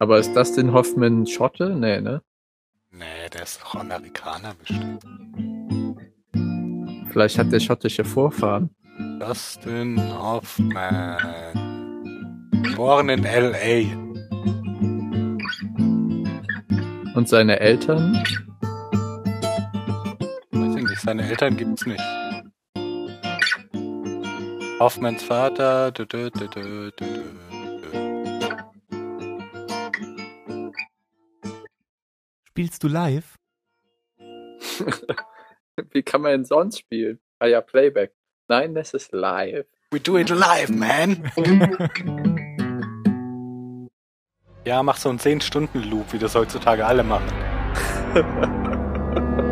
Aber ist das den Hoffman Schotte? Nee, ne? Nee, der ist doch Amerikaner bestimmt. Vielleicht hat der schottische Vorfahren. Dustin Hoffman. Geboren in L.A. Und seine Eltern? Weiß ich nicht, seine Eltern gibt's nicht. Hoffmans Vater. Dü, dü, dü, Spielst du live? Wie kann man denn sonst spielen? Ah ja, Playback. Nein, das ist live. We do it live, man. ja, mach so einen 10-Stunden-Loop, wie das heutzutage alle machen.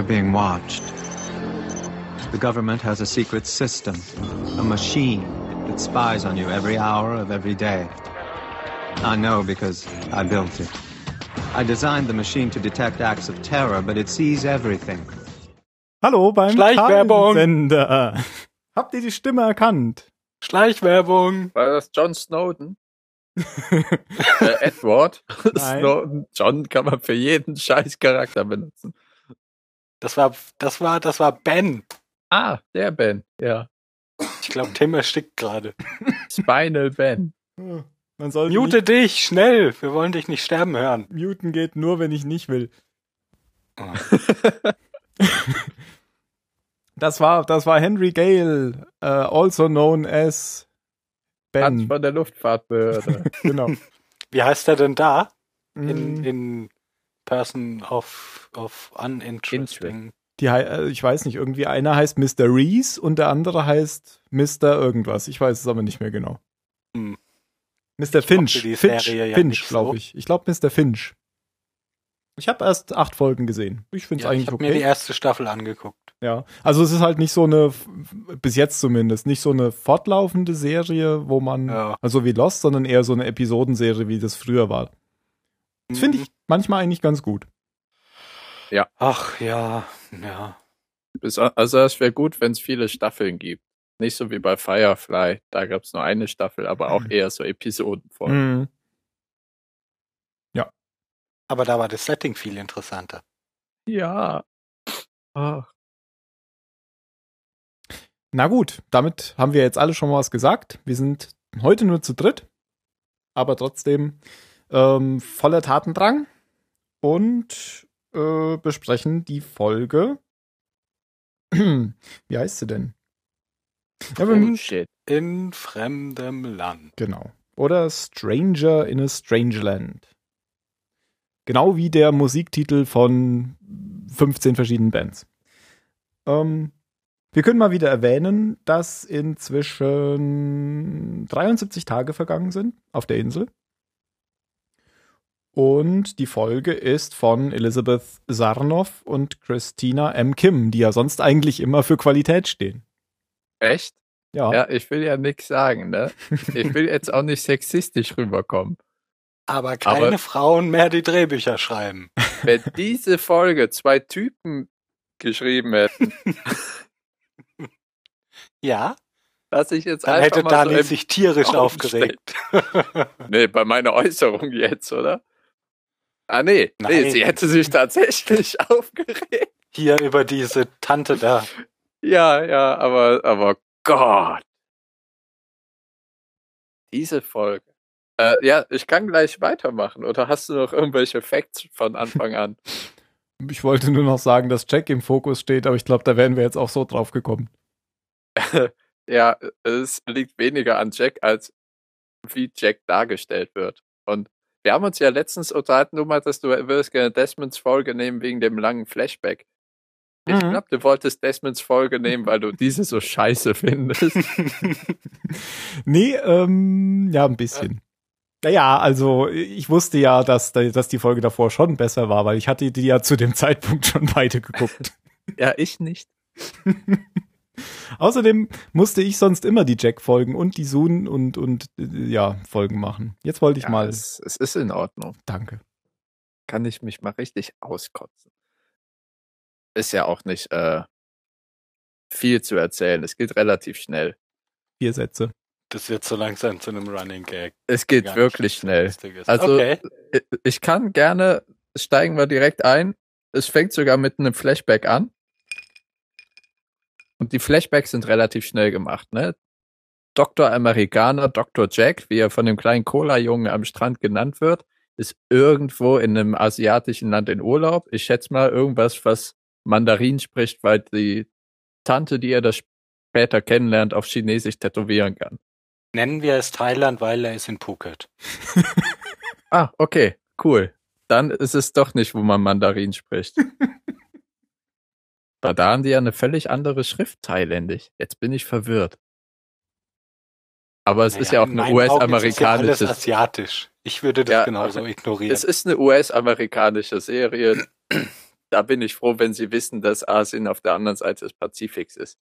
Are being watched. The government has a secret system, a machine that spies on you every hour of every day. I know because I built it. I designed the machine to detect acts of terror, but it sees everything. Hallo beim Schleichwerbung. Sender. Habt ihr die Stimme erkannt? Schleichwerbung. War das John Snowden? äh, Edward Nein. Snowden. John kann man für jeden scheiß Charakter benutzen. Das war, das war, das war Ben. Ah, der Ben. Ja. Ich glaube, Tim erstickt gerade. Spinal Ben. Man soll Mute dich, schnell. Wir wollen dich nicht sterben hören. nicht, muten geht nur, wenn ich nicht will. Oh. Das war, das war Henry Gale, äh, also known as Hans Ben. von der Luftfahrtbehörde. Genau. Wie heißt er denn da? In, Mm, in Person of, of Uninteresting. Die, äh, ich weiß nicht, irgendwie einer heißt Mr. Reese und der andere heißt Mr. irgendwas. Ich weiß es aber nicht mehr genau. Hm. Mr. Finch. Finch, Serie ja Finch nicht glaube so. ich. Ich glaube Mr. Finch. Ich habe erst acht Folgen gesehen. Ich finde es Ja, ich eigentlich habe mir die okay. erste Staffel angeguckt. Ja, also es ist halt nicht so eine, bis jetzt zumindest, nicht so eine fortlaufende Serie, wo man, Ja. also wie Lost, sondern eher so eine Episodenserie, wie das früher war. Das finde Mhm. ich manchmal eigentlich ganz gut. Ach ja, ja. Also es wäre gut, wenn es viele Staffeln gibt. Nicht so wie bei Firefly. Da gab es nur eine Staffel, aber auch eher so Episodenfolgen. Mhm. Aber da war das Setting viel interessanter. Ja. Ach, Na gut, damit haben wir jetzt alle schon mal was gesagt. Wir sind heute nur zu dritt, aber trotzdem ähm, voller Tatendrang und äh, besprechen die Folge. Wie heißt sie denn? Ja, wir- oh shit. In fremdem Land. Genau. Oder Stranger in a Strange Land. Genau wie der Musiktitel von 15 verschiedenen Bands. Ähm, wir können mal wieder erwähnen, dass inzwischen 73 Tage vergangen sind auf der Insel. Und die Folge ist von Elizabeth Sarnoff und Christina M. Kim, die ja sonst eigentlich immer für Qualität stehen. Echt? Ja. Ja, ich will ja nichts sagen, ne? Ich will jetzt auch nicht sexistisch rüberkommen. Aber keine Aber- Frauen mehr, die Drehbücher schreiben. Wenn diese Folge zwei Typen geschrieben hätten, Ja, dass ich jetzt dann hätte mal Dani so sich tierisch aufgeregt. Nee, bei meiner Äußerung jetzt, oder? Ah, nee. Nee, Nein. sie hätte sich tatsächlich aufgeregt. Hier über diese Tante da. Ja, ja, aber, aber Gott. Diese Folge. Äh, ja, ich kann gleich weitermachen. Oder hast du noch irgendwelche Facts von Anfang an? Ich wollte nur noch sagen, dass Jack im Fokus steht, aber ich glaube, da wären wir jetzt auch so drauf gekommen. ja, es liegt weniger an Jack, als wie Jack dargestellt wird. Und wir haben uns ja letztens unterhalten, du meintest, du würdest gerne Desmonds Folge nehmen wegen dem langen Flashback. Ich Mhm. glaube, du wolltest Desmonds Folge nehmen, weil du diese so scheiße findest. Nee, ähm, ja, ein bisschen. Naja, also ich wusste ja, dass, dass die Folge davor schon besser war, weil ich hatte die ja zu dem Zeitpunkt schon beide geguckt. ja, ich nicht. Außerdem musste ich sonst immer die Jack-Folgen und die Soon und, und äh, ja, Folgen machen. Jetzt wollte ich Ja, mal. es, es ist in Ordnung. Danke. kann ich mich mal richtig auskotzen. Ist ja auch nicht äh, viel zu erzählen. Es geht relativ schnell. Vier Sätze. Das wird so langsam zu einem Running Gag. Es geht wirklich schnell. Also okay. ich- ich kann gerne, steigen wir direkt ein. Es fängt sogar mit einem Flashback an. Und die Flashbacks sind relativ schnell gemacht, ne? Dr. Amerikaner, Dr. Jack, wie er von dem kleinen Cola-Jungen am Strand genannt wird, ist irgendwo in einem asiatischen Land in Urlaub. Ich schätze mal irgendwas, was Mandarin spricht, weil die Tante, die er da später kennenlernt, auf Chinesisch tätowieren kann. Nennen wir es Thailand, weil er ist in Phuket. Ah, okay, cool. Dann ist es doch nicht, wo man Mandarin spricht. Weil da haben die ja eine völlig andere Schrift thailändisch. Jetzt bin ich verwirrt. Aber es ist ja auch in eine es ja US-amerikanische. alles asiatisch. Ich würde das Ja, genauso ignorieren. Es ist eine US-amerikanische Serie. Da bin ich froh, wenn sie wissen, dass Asien auf der anderen Seite des Pazifiks ist.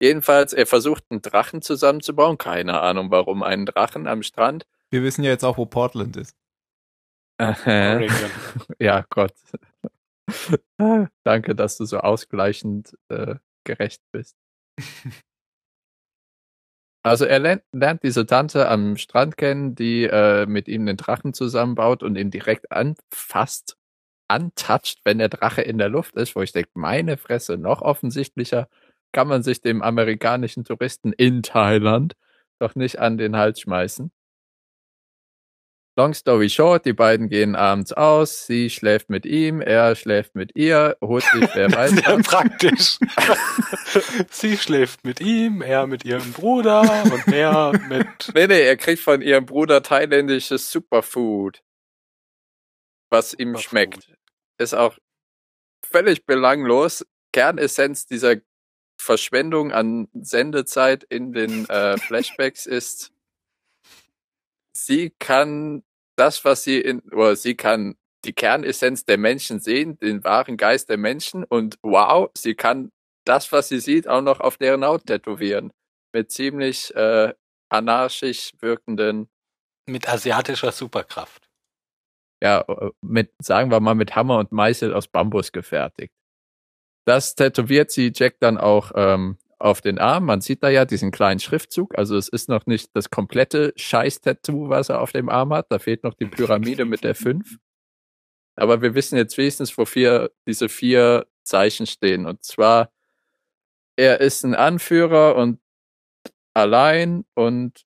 Jedenfalls, er versucht einen Drachen zusammenzubauen. Keine Ahnung, warum einen Drachen am Strand. Wir wissen ja jetzt auch, wo Portland ist. Oregon. Ja, Gott. Danke, dass du so ausgleichend äh, gerecht bist. Also er lernt, lernt diese Tante am Strand kennen, die äh, mit ihm den Drachen zusammenbaut und ihn direkt anfasst, antatscht, wenn der Drache in der Luft ist, wo ich denke, meine Fresse, noch offensichtlicher kann man sich dem amerikanischen Touristen in Thailand doch nicht an den Hals schmeißen. Long story short, die beiden gehen abends aus, sie schläft mit ihm, er schläft mit ihr, holt sich wer weiß. Sehr praktisch. Sie schläft mit ihm, er mit ihrem Bruder und er mit. Nee, nee, er kriegt von ihrem Bruder thailändisches Superfood, was ihm Superfood. schmeckt. Ist auch völlig belanglos. Kernessenz dieser Verschwendung an Sendezeit in den äh, Flashbacks ist, sie kann das, was sie in, oder sie kann die Kernessenz der Menschen sehen, den wahren Geist der Menschen und wow, sie kann das, was sie sieht, auch noch auf deren Haut tätowieren. Mit ziemlich äh, anarchisch wirkenden, mit asiatischer Superkraft. ja, äh, mit, sagen wir mal, mit Hammer und Meißel aus Bambus gefertigt. Das tätowiert sie Jack dann auch ähm, auf den Arm. Man sieht da ja diesen kleinen Schriftzug. Also es ist noch nicht das komplette Scheiß-Tattoo, was er auf dem Arm hat. Da fehlt noch die Pyramide mit der 5. Aber wir wissen jetzt wenigstens, wofür diese vier Zeichen stehen. Und zwar, er ist ein Anführer und allein und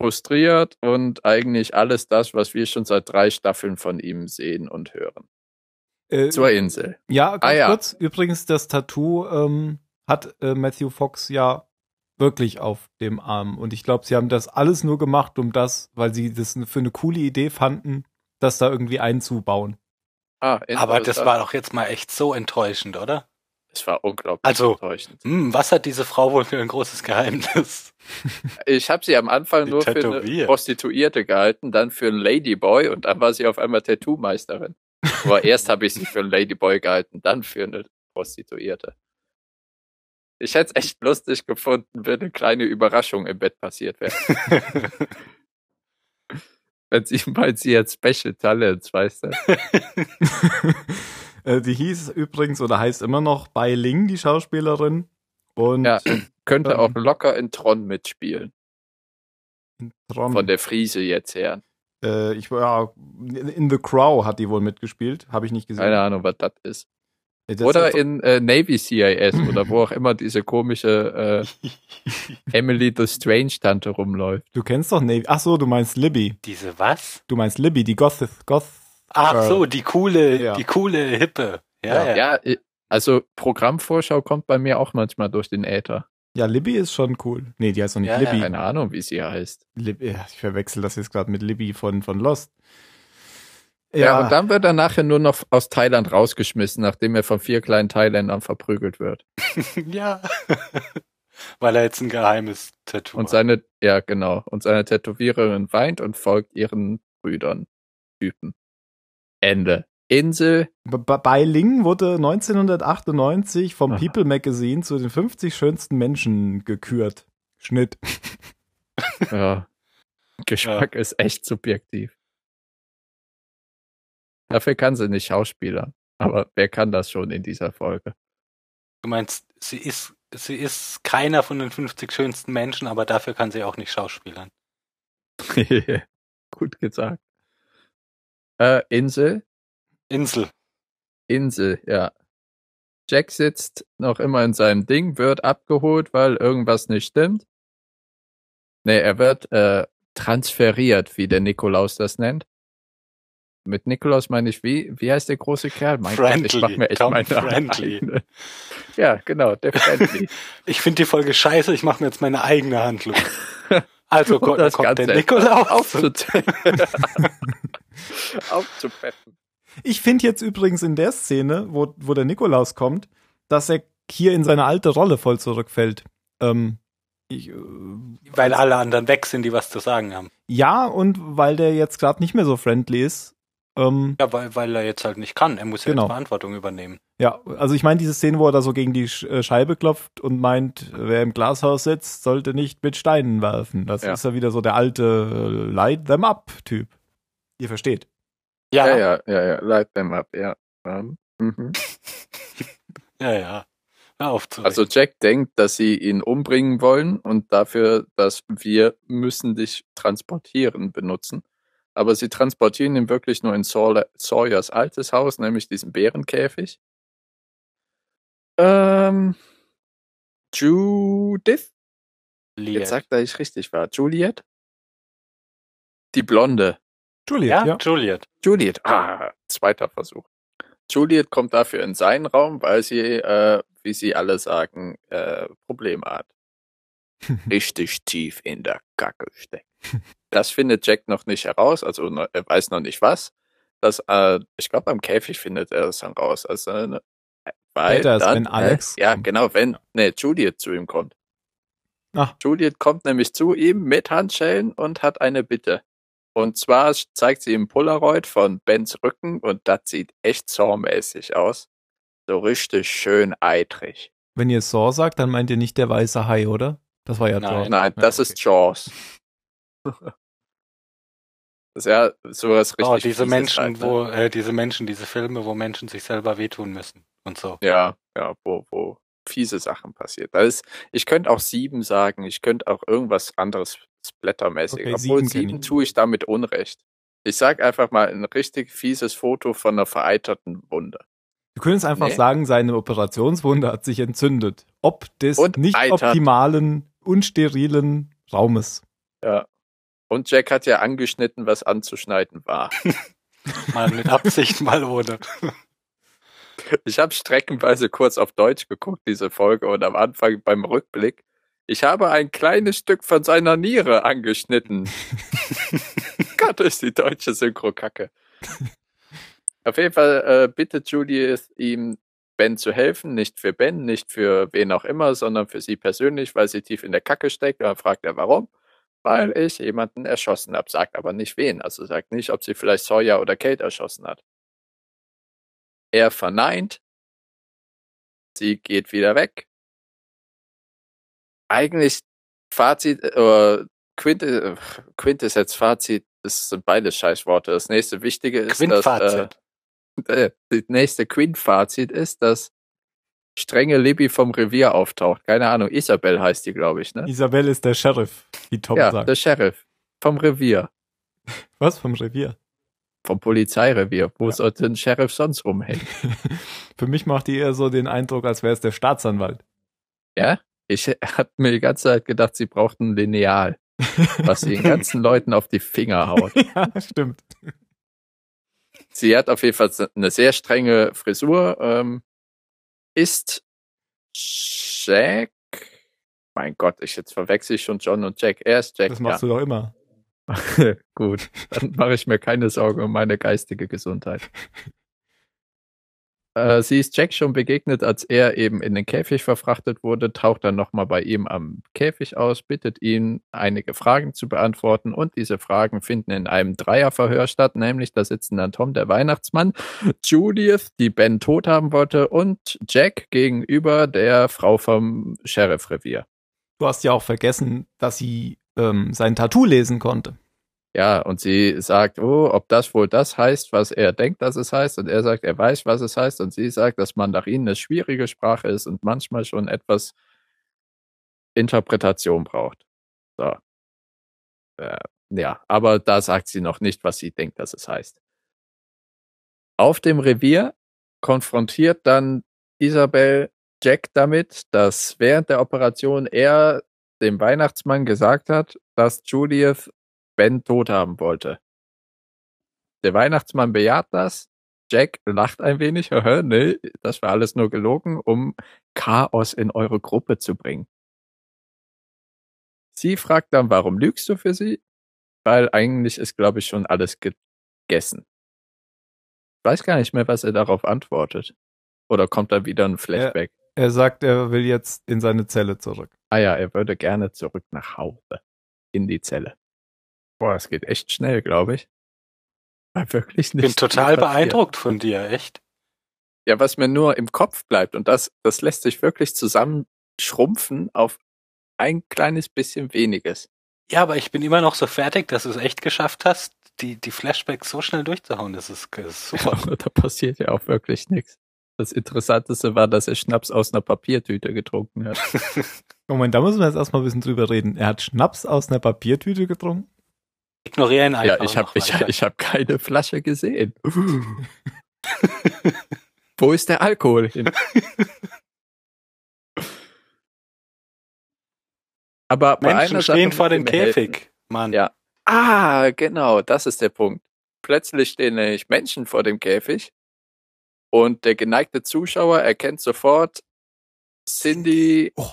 frustriert und eigentlich alles das, was wir schon seit drei Staffeln von ihm sehen und hören. Äh, Zur Insel. ja, ganz Ah, ja. kurz. Übrigens, das Tattoo ähm, hat äh, Matthew Fox ja wirklich auf dem Arm. Und ich glaube, sie haben das alles nur gemacht, um das, weil sie das für eine coole Idee fanden, das da irgendwie einzubauen. Ah, Aber das war doch jetzt mal echt so enttäuschend, oder? Es war unglaublich Also- enttäuschend. Hm, was hat diese Frau wohl für ein großes Geheimnis? Ich habe sie am Anfang Die nur für eine tätowiert. Prostituierte gehalten, dann für einen Ladyboy und dann war sie auf einmal Tattoo-Meisterin. Aber erst habe ich sie für einen Ladyboy gehalten, dann für eine Prostituierte. Ich hätte es echt lustig gefunden, wenn eine kleine Überraschung im Bett passiert wäre. wenn sie meint, sie hat Special Talents, weißt du? äh, die hieß übrigens oder heißt immer noch Bai Ling, die Schauspielerin. Und Ja, könnte Ähm. auch locker in Tron mitspielen. Tron, Von der Friese jetzt her. äh, ich ja, in The Crow hat die wohl mitgespielt, habe ich nicht gesehen. Keine Ahnung, was das ist. Äh, das Oder in äh, Navy CIS oder wo auch immer diese komische äh, Emily the Strange Tante rumläuft. du kennst doch Navy. Ach so, du meinst Libby. Diese was? Du meinst Libby, die Goth Goth Ach Äh, so, die coole, ja. die coole Hippe. Ja, Ja. ja. Ja, äh, also Programmvorschau kommt bei mir auch manchmal durch den Äther. Ja, Libby ist schon cool. Nee, die heißt doch nicht Ja, Libby. Keine Ahnung, wie sie heißt. Ja, ich verwechsel das jetzt gerade mit Libby von, von Lost. Ja. und dann wird er nachher nur noch aus Thailand rausgeschmissen, nachdem er von vier kleinen Thailändern verprügelt wird. Ja. Weil er jetzt ein geheimes Tattoo Und hat. seine, ja genau, und seine Tätowiererin weint und folgt ihren Brüdern, Typen. Ende. Insel, B- B- Bai Ling wurde 1998 vom Aha. People Magazine zu den 50 schönsten Menschen gekürt. Schnitt. ja. Geschmack ist echt subjektiv. Dafür kann sie nicht Schauspieler. Aber wer kann das schon in dieser Folge? Du meinst, sie ist, sie ist keiner von den 50 schönsten Menschen, aber dafür kann sie auch nicht schauspielern. Gut gesagt. Äh, Insel? Insel. Insel, ja. Jack sitzt noch immer in seinem Ding, wird abgeholt, weil irgendwas nicht stimmt. Nee, er wird äh, transferiert, wie der Nikolaus das nennt. Mit Nikolaus meine ich, wie, wie heißt der große Kerl? Mein Gott, ich mach Friendly. mir echt Tom meine Friendly. eigene. Ja, genau, der Friendly. Ich finde die Folge scheiße, ich mache mir jetzt meine eigene Handlung. Also kommt, das kommt der Nikolaus. aufzupeppen. aufzupeppen. Ich finde jetzt übrigens in der Szene, wo, wo der Nikolaus kommt, dass er hier in seine alte Rolle voll zurückfällt. Ähm, ich, äh, Weil alle anderen weg sind, die was zu sagen haben. ja, und weil der jetzt gerade nicht mehr so friendly ist. Ähm, Ja, weil, weil er jetzt halt nicht kann. Er muss ja Genau. jetzt Verantwortung übernehmen. ja, also ich meine diese Szene, wo er da so gegen die äh, Scheibe klopft und meint, wer im Glashaus sitzt, sollte nicht mit Steinen werfen. Das Ja. ist ja wieder so der alte äh, Light them up Typ. Ihr versteht. Ja, Ja, ja, ja, ja, ja, light them up, ja. Mhm. ja. ja. Also. Jack denkt, dass sie ihn umbringen wollen und dafür, dass wir müssen dich transportieren benutzen. Aber sie transportieren ihn wirklich nur in Saw- Sawyers altes Haus, nämlich diesen Bärenkäfig. Ähm, Judith? Liet. Jetzt sagt er, ich richtig war. Juliet? Die Blonde. Juliet, ja, ja. Juliet. Juliet. Ah, zweiter Versuch. Juliet kommt dafür in seinen Raum, weil sie, äh, wie sie alle sagen, äh, Probleme hat. Richtig tief in der Kacke steckt. Das findet Jack noch nicht heraus, also ne- er weiß noch nicht was. Das, äh, ich glaube, am Käfig findet er das dann raus. Also, ne, weil Später ist, dann, wenn Alex Äh, ja, genau, wenn, ne, Juliet zu ihm kommt. Ach. Juliet kommt nämlich zu ihm mit Handschellen und hat eine Bitte. Und zwar zeigt sie ihm Polaroid von Bens Rücken und das sieht echt Saw-mäßig aus. So richtig schön eitrig. Wenn ihr Saw sagt, dann meint ihr nicht der weiße Hai, oder? Das war ja Nein. Jaws. Nein, Ja, das okay. ist Jaws. Das ist ja sowas richtig. Oh, diese Menschen, halt, ne? wo, äh, diese Menschen, diese Filme, wo Menschen sich selber wehtun müssen und so. Ja, ja, wo, wo fiese Sachen passiert. Da ist, ich könnte auch sieben sagen, ich könnte auch irgendwas anderes splattermäßig. Okay, Obwohl Sieben sieben tue ich damit Unrecht. Ich sag einfach mal ein richtig fieses Foto von einer vereiterten Wunde. Du könntest einfach Nee. sagen, seine Operationswunde hat sich entzündet. Ob des Und nicht eitert. optimalen, unsterilen Raumes. Ja. Und Jack hat ja angeschnitten, was anzuschneiden war. Mal mit Absicht, mal ohne. Ich habe streckenweise kurz auf Deutsch geguckt, diese Folge, und am Anfang beim Rückblick. Ich habe ein kleines Stück von seiner Niere angeschnitten. Gott, ist die deutsche Synchro kacke. Auf jeden Fall äh, bittet Julius ihm, Ben zu helfen. Nicht für Ben, nicht für wen auch immer, sondern für sie persönlich, weil sie tief in der Kacke steckt. Und dann fragt er, warum? Weil ich jemanden erschossen habe, sagt aber nicht wen. Also sagt nicht, ob sie vielleicht Sawyer oder Kate erschossen hat. Er verneint. Sie geht wieder weg. Eigentlich Fazit, äh, Quint, äh, Quint ist jetzt Fazit, das sind beide Scheißworte. Das nächste Wichtige ist, dass, äh, äh, das nächste Quint-Fazit ist, dass strenge Libby vom Revier auftaucht. Keine Ahnung, Isabel heißt die, glaube ich, ne? Isabel ist der Sheriff, wie Tom Ja, sagt. der Sheriff. Vom Revier. Was vom Revier? Vom Polizeirevier. Wo sollte ein Sheriff sonst rumhängen? Für mich macht die eher so den Eindruck, als wäre es der Staatsanwalt. Ja? Ich hab mir die ganze Zeit gedacht, sie brauchten ein Lineal, was sie den ganzen Leuten auf die Finger haut. ja, stimmt. Sie hat auf jeden Fall eine sehr strenge Frisur. Ähm, ist Jack. Mein Gott, ich jetzt verwechsel ich schon John und Jack. Er ist Jack. Das machst du doch immer. ja. Gut, dann mache ich mir keine Sorgen um meine geistige Gesundheit. Äh, sie ist Jack schon begegnet, als er eben in den Käfig verfrachtet wurde, taucht dann nochmal bei ihm am Käfig aus, bittet ihn, einige Fragen zu beantworten und diese Fragen finden in einem Dreierverhör statt, nämlich da sitzen dann Tom, der Weihnachtsmann, Judith, die Ben tot haben wollte und Jack gegenüber der Frau vom Sheriff-Revier. Du hast ja auch vergessen, dass sie ähm, sein Tattoo lesen konnte. Ja, und sie sagt, oh, ob das wohl das heißt, was er denkt, dass es heißt. Und er sagt, er weiß, was es heißt. Und sie sagt, dass Mandarin eine schwierige Sprache ist und manchmal schon etwas Interpretation braucht. So. Äh, ja, aber da sagt sie noch nicht, was sie denkt, dass es heißt. Auf dem Revier konfrontiert dann Isabel Jack damit, dass während der Operation er dem Weihnachtsmann gesagt hat, dass Judith Ben tot haben wollte. Der Weihnachtsmann bejaht das. Jack lacht ein wenig. nee, das war alles nur gelogen, um Chaos in eure Gruppe zu bringen. Sie fragt dann, warum lügst du für sie? Weil eigentlich ist, glaube ich, schon alles gegessen. Ich weiß gar nicht mehr, was er darauf antwortet. Oder kommt da wieder ein Flashback? Er, er sagt, er will jetzt in seine Zelle zurück. Ah ja, er würde gerne zurück nach Hause. In die Zelle. Boah, es geht echt schnell, glaube ich. War wirklich nicht. Ich bin total beeindruckt von dir, echt. Ja, was mir nur im Kopf bleibt, und das, das lässt sich wirklich zusammenschrumpfen auf ein kleines bisschen weniges. Ja, aber ich bin immer noch so fertig, dass du es echt geschafft hast, die, die Flashbacks so schnell durchzuhauen. Das ist, das ist super. Ja, da passiert ja auch wirklich nichts. Das Interessanteste war, dass er Schnaps aus einer Papiertüte getrunken hat. Moment, da müssen wir jetzt erstmal ein bisschen drüber reden. Er hat Schnaps aus einer Papiertüte getrunken? Ignorieren einfach. Ja, ich habe ich, ich hab keine Flasche gesehen. Wo ist der Alkohol hin? Aber Menschen stehen vor dem Käfig, Mann. Ja. Ah, genau, das ist der Punkt. Plötzlich stehen nämlich Menschen vor dem Käfig und der geneigte Zuschauer erkennt sofort Cindy. Oh.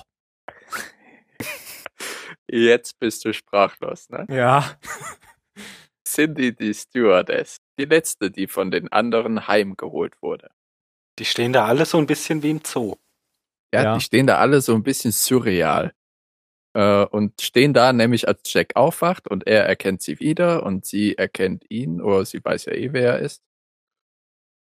Jetzt bist du sprachlos, ne? Ja. Cindy die Stewardess. Die letzte, die von den anderen heimgeholt wurde. Die stehen da alle so ein bisschen wie im Zoo. Ja, ja. die stehen da alle so ein bisschen surreal. Äh, und stehen da nämlich, als Jack aufwacht und er erkennt sie wieder und sie erkennt ihn, oder sie weiß ja eh, wer er ist.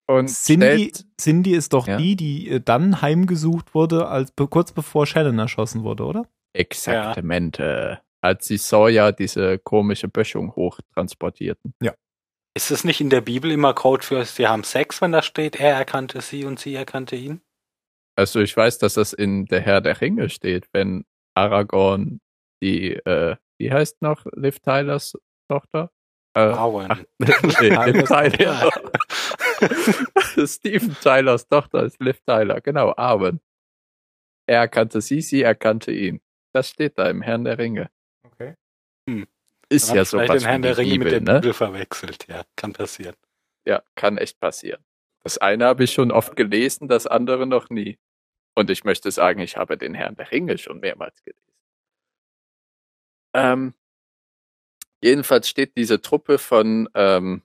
Und Cindy, stellt, Cindy ist doch ja? die, die äh, dann heimgesucht wurde, als kurz bevor Shannon erschossen wurde, oder? Exaktamente. Ja. Als sie Sawyer diese komische Böschung hochtransportierten. Ja. Ist es nicht in der Bibel immer Code für, sie haben Sex, wenn da steht, er erkannte sie und sie erkannte ihn? Also ich weiß, dass das in der Herr der Ringe steht, wenn Aragorn die, äh, wie heißt noch Liv Tylers Tochter? Äh, Arwen. Ach, nee, Liv Tyler. Steven Tylers Tochter ist Liv Tyler, genau, Arwen. Er erkannte sie, sie erkannte ihn. Das steht da im Herrn der Ringe. Okay. Hm. Ist ja so was den Herrn der Ringe Bibel, mit der ne? Bibel verwechselt, ja, kann passieren. Ja, kann echt passieren. Das eine habe ich schon oft gelesen, das andere noch nie. Und ich möchte sagen, ich habe den Herrn der Ringe schon mehrmals gelesen. Ähm, jedenfalls steht diese Truppe von ähm,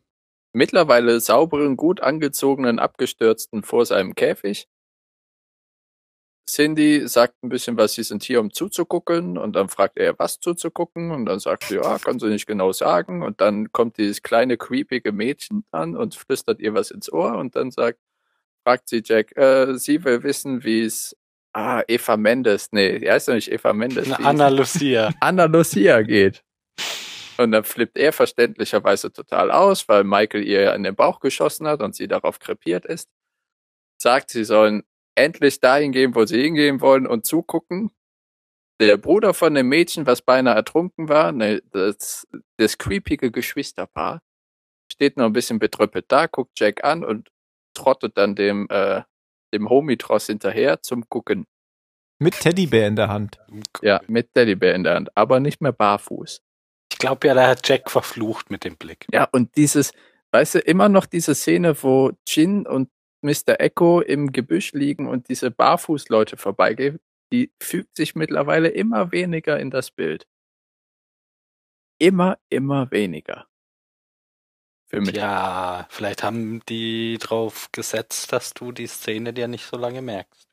mittlerweile sauberen, gut angezogenen, abgestürzten vor seinem Käfig. Cindy sagt ein bisschen was, sie sind hier, um zuzugucken. Und dann fragt er, was zuzugucken. Und dann sagt sie, ja, kann sie nicht genau sagen. Und dann kommt dieses kleine, creepige Mädchen an und flüstert ihr was ins Ohr. Und dann sagt fragt sie Jack, äh, sie will wissen, wie es Ah, Eva Mendes. Nee, er heißt doch nicht Eva Mendes. Na, Anna Lucia. Anna Lucia geht. Und dann flippt er verständlicherweise total aus, weil Michael ihr in den Bauch geschossen hat und sie darauf krepiert ist. Sagt, sie sollen endlich dahin gehen, wo sie hingehen wollen und zugucken. Der Bruder von dem Mädchen, was beinahe ertrunken war, ne, das, das creepige Geschwisterpaar, steht noch ein bisschen betröppelt da, guckt Jack an und trottet dann dem, äh, dem Homie-Tross hinterher zum Gucken. Mit Teddybär in der Hand. Ja, mit Teddybär in der Hand, aber nicht mehr barfuß. Ich glaube ja, da hat Jack verflucht mit dem Blick. Ja, und dieses, weißt du, immer noch diese Szene, wo Jin und Mr. Echo im Gebüsch liegen und diese Barfußleute vorbeigehen, die fügt sich mittlerweile immer weniger in das Bild. Immer, immer weniger. Für mich. Ja, vielleicht haben die drauf gesetzt, dass du die Szene dir nicht so lange merkst.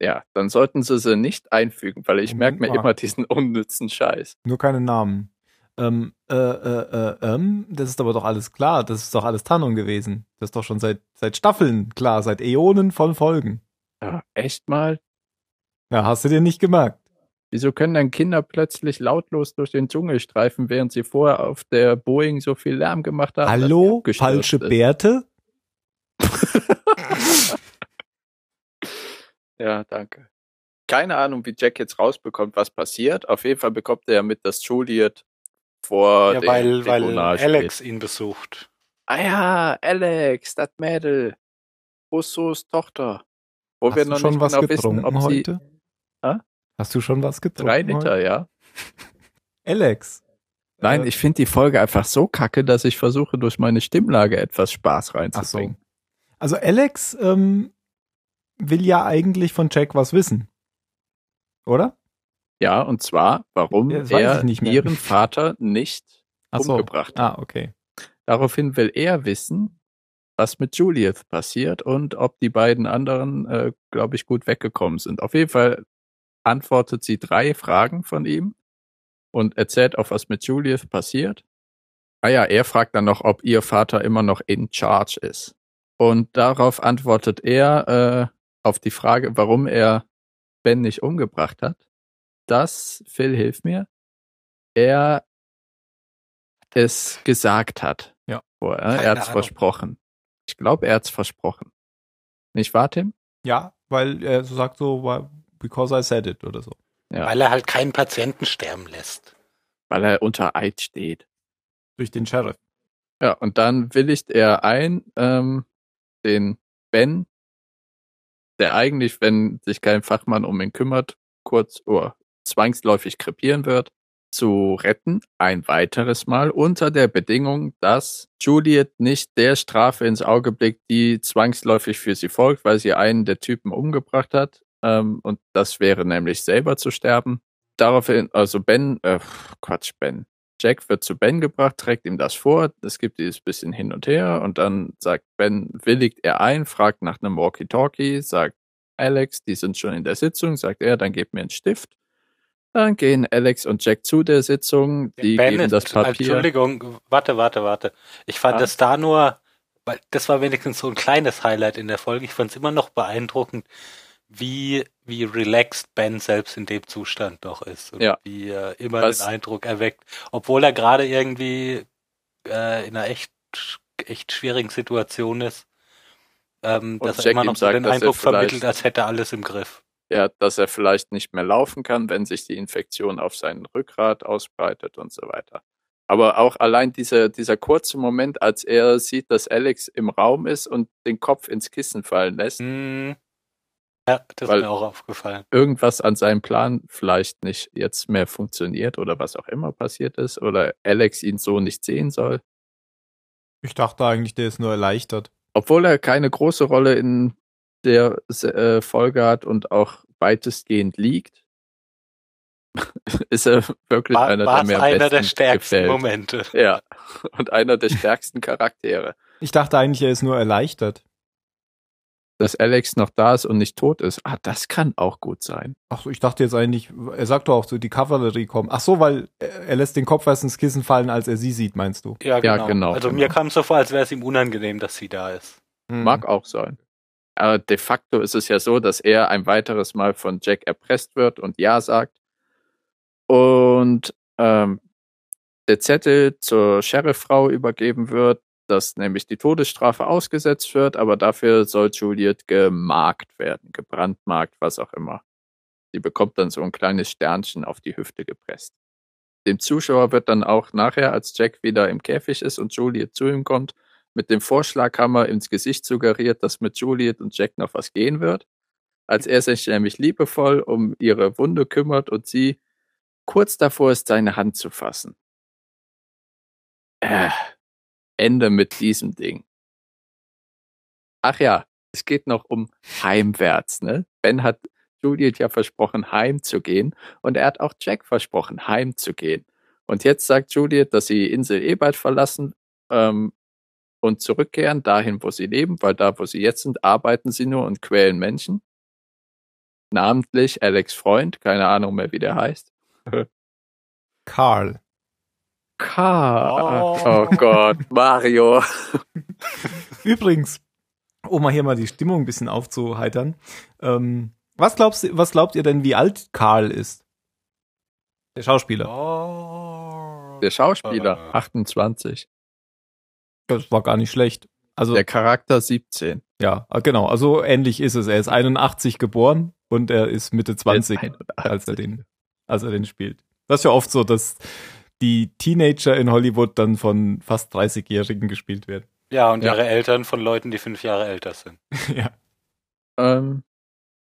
Ja, dann sollten sie sie nicht einfügen, weil ich merke mir immer diesen unnützen Scheiß. Nur keine Namen. Ähm, äh, äh, äh, ähm, das ist aber doch alles klar. Das ist doch alles Tarnung gewesen. Das ist doch schon seit, seit Staffeln klar, seit Äonen von Folgen. Ja, echt mal? Ja, hast du dir nicht gemerkt. Wieso können dann Kinder plötzlich lautlos durch den Dschungel streifen, während sie vorher auf der Boeing so viel Lärm gemacht haben? Hallo, falsche ist? Bärte? ja, danke. Keine Ahnung, wie Jack jetzt rausbekommt, was passiert. Auf jeden Fall bekommt er ja mit, dass Juliet vor ja, weil, weil Alex ihn besucht. Ah ja, Alex, das Mädel. Russos Tochter. Wo Hast wir noch nicht genau wissen, ob heute? sie. Hast du schon was getrunken? Drei Liter, heute? ja. Alex. Nein, äh, ich finde die Folge einfach so kacke, dass ich versuche, durch meine Stimmlage etwas Spaß reinzubringen. So. Also Alex ähm, will ja eigentlich von Jack was wissen. Oder? Ja, und zwar, warum er ihren Vater nicht Ach umgebracht so. hat. Ah, okay. Daraufhin will er wissen, was mit Juliet passiert und ob die beiden anderen, äh, glaube ich, gut weggekommen sind. Auf jeden Fall antwortet sie drei Fragen von ihm und erzählt auch, was mit Juliet passiert. Ah ja, er fragt dann noch, ob ihr Vater immer noch in charge ist. Und darauf antwortet er äh, auf die Frage, warum er Ben nicht umgebracht hat. Dass, Phil, hilf mir, er es gesagt hat. Ja. Vorher. Er hat es versprochen. Ich glaube, er hat es versprochen. Nicht wahr, Tim? Ja, weil er so sagt so, because I said it oder so. Ja. Weil er halt keinen Patienten sterben lässt. Weil er unter Eid steht. Durch den Sheriff. Ja, und dann willigt er ein, ähm, den Ben, der eigentlich, wenn sich kein Fachmann um ihn kümmert, kurz oder zwangsläufig krepieren wird, zu retten, ein weiteres Mal unter der Bedingung, dass Juliet nicht der Strafe ins Auge blickt, die zwangsläufig für sie folgt, weil sie einen der Typen umgebracht hat, ähm, und das wäre nämlich selber zu sterben. Daraufhin, also Ben, äh, Quatsch, Ben. Jack wird zu Ben gebracht, trägt ihm das vor, es gibt dieses bisschen hin und her und dann sagt Ben, willigt er ein, fragt nach einem Walkie-Talkie, sagt Alex, die sind schon in der Sitzung, sagt er, dann gebt mir einen Stift. Dann gehen Alex und Jack zu der Sitzung, die ben geben das Papier. Entschuldigung, warte, warte, warte. Ich fand ah. das da nur, weil das war wenigstens so ein kleines Highlight in der Folge. Ich fand es immer noch beeindruckend, wie, wie relaxed Ben selbst in dem Zustand doch ist und ja. wie er immer Was? den Eindruck erweckt, obwohl er gerade irgendwie äh, in einer echt, echt schwierigen Situation ist, ähm, dass er immer noch so den Eindruck vermittelt, als hätte er alles im Griff. Ja, dass er vielleicht nicht mehr laufen kann, wenn sich die Infektion auf seinen Rückgrat ausbreitet und so weiter. Aber auch allein dieser, dieser kurze Moment, als er sieht, dass Alex im Raum ist und den Kopf ins Kissen fallen lässt, mm. Ja, das ist mir auch aufgefallen. Irgendwas an seinem Plan vielleicht nicht jetzt mehr funktioniert oder was auch immer passiert ist oder Alex ihn so nicht sehen soll. Ich dachte eigentlich, der ist nur erleichtert. Obwohl er keine große Rolle in der äh, Folge hat und auch weitestgehend liegt, ist er wirklich war, einer der mir einer der stärksten gefällt. Momente. Ja, und einer der stärksten Charaktere. Ich dachte eigentlich, er ist nur erleichtert dass Alex noch da ist und nicht tot ist. Ah, das kann auch gut sein. Ach so, ich dachte jetzt eigentlich, er sagt doch auch so, die Kavallerie kommt. Ach so, weil er lässt den Kopf erst ins Kissen fallen, als er sie sieht, meinst du? Ja, genau. Ja, genau also genau. mir kam es so vor, als wäre es ihm unangenehm, dass sie da ist. Hm. Mag auch sein. Aber de facto ist es ja so, dass er ein weiteres Mal von Jack erpresst wird und Ja sagt. Und ähm, der Zettel zur Sheriffrau übergeben wird dass nämlich die Todesstrafe ausgesetzt wird, aber dafür soll Juliet gemarkt werden, gebrandmarkt, was auch immer. Sie bekommt dann so ein kleines Sternchen auf die Hüfte gepresst. Dem Zuschauer wird dann auch nachher, als Jack wieder im Käfig ist und Juliet zu ihm kommt, mit dem Vorschlaghammer ins Gesicht suggeriert, dass mit Juliet und Jack noch was gehen wird. Als er sich nämlich liebevoll um ihre Wunde kümmert und sie kurz davor ist, seine Hand zu fassen. Äh, Ende mit diesem Ding. Ach ja, es geht noch um heimwärts, ne? Ben hat Juliet ja versprochen, heimzugehen und er hat auch Jack versprochen, heimzugehen. Und jetzt sagt Juliet, dass sie Insel Ebert verlassen ähm, und zurückkehren dahin, wo sie leben, weil da, wo sie jetzt sind, arbeiten sie nur und quälen Menschen. Namentlich Alex Freund, keine Ahnung mehr, wie der heißt. Karl. K. Oh. oh Gott, Mario. Übrigens, um mal hier mal die Stimmung ein bisschen aufzuheitern, ähm, was, glaubst, was glaubt ihr denn, wie alt Karl ist? Der Schauspieler. Oh. Der Schauspieler, Ah. 28. Das war gar nicht schlecht. Also, Der Charakter 17. ja, ah, genau. Also ähnlich ist es. Er ist 81 geboren und er ist Mitte 20, Jetzt 81. als er den, als er den spielt. Das ist ja oft so, dass die Teenager in Hollywood dann von fast 30-Jährigen gespielt werden. Ja, und Ja. ihre Eltern von Leuten, die fünf Jahre älter sind. ja. Ähm,